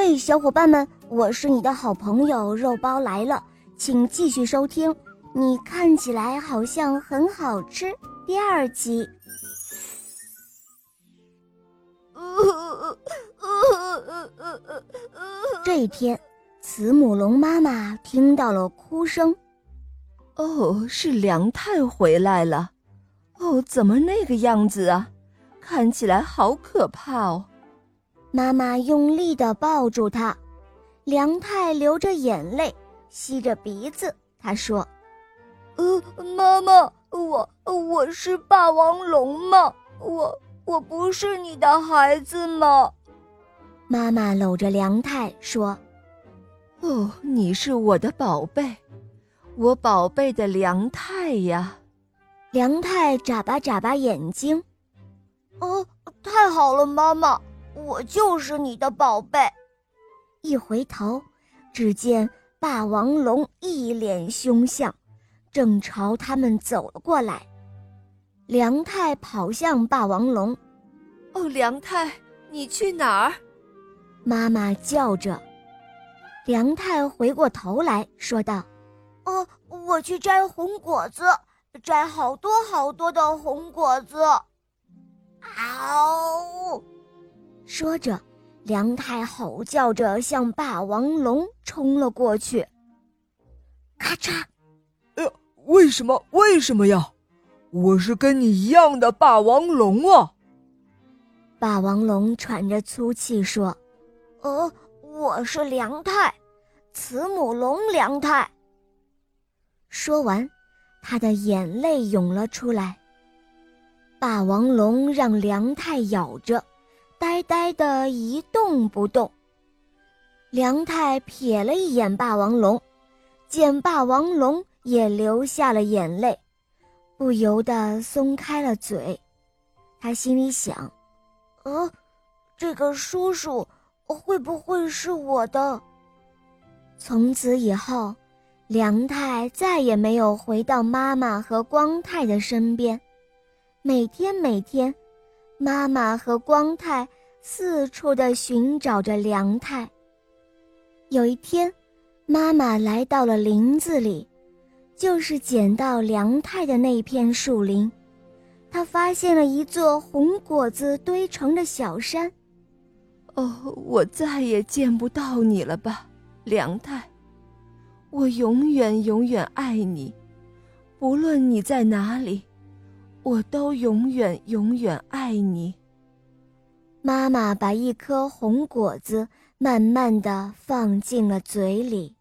嘿，小伙伴们，我是你的好朋友肉包来了，请继续收听。你看起来好像很好吃。第二集。这一天，慈母龙妈妈听到了哭声。哦，是梁太回来了。哦，怎么那个样子啊？看起来好可怕哦！妈妈用力地抱住他，梁太流着眼泪，吸着鼻子。他说：“呃，妈妈，我我是霸王龙吗？我我不是你的孩子吗？”妈妈搂着梁太说：“哦，你是我的宝贝，我宝贝的梁太呀。”梁太眨巴眨巴眼睛。哦，太好了，妈妈，我就是你的宝贝。一回头，只见霸王龙一脸凶相，正朝他们走了过来。梁太跑向霸王龙，“哦，梁太，你去哪儿？”妈妈叫着。梁太回过头来说道：“哦，我去摘红果子，摘好多好多的红果子。”嗷！说着，梁太吼叫着向霸王龙冲了过去。咔嚓！哎呀，为什么？为什么呀？我是跟你一样的霸王龙啊！霸王龙喘着粗气说：“呃，我是梁太，慈母龙梁太。”说完，他的眼泪涌了出来。霸王龙让梁太咬着，呆呆的一动不动。梁太瞥了一眼霸王龙，见霸王龙也流下了眼泪，不由得松开了嘴。他心里想：“呃，这个叔叔会不会是我的？”从此以后，梁太再也没有回到妈妈和光太的身边。每天每天，妈妈和光太四处的寻找着梁太。有一天，妈妈来到了林子里，就是捡到梁太的那片树林，她发现了一座红果子堆成的小山。哦，我再也见不到你了吧，梁太？我永远永远爱你，不论你在哪里。我都永远永远爱你。妈妈把一颗红果子慢慢的放进了嘴里。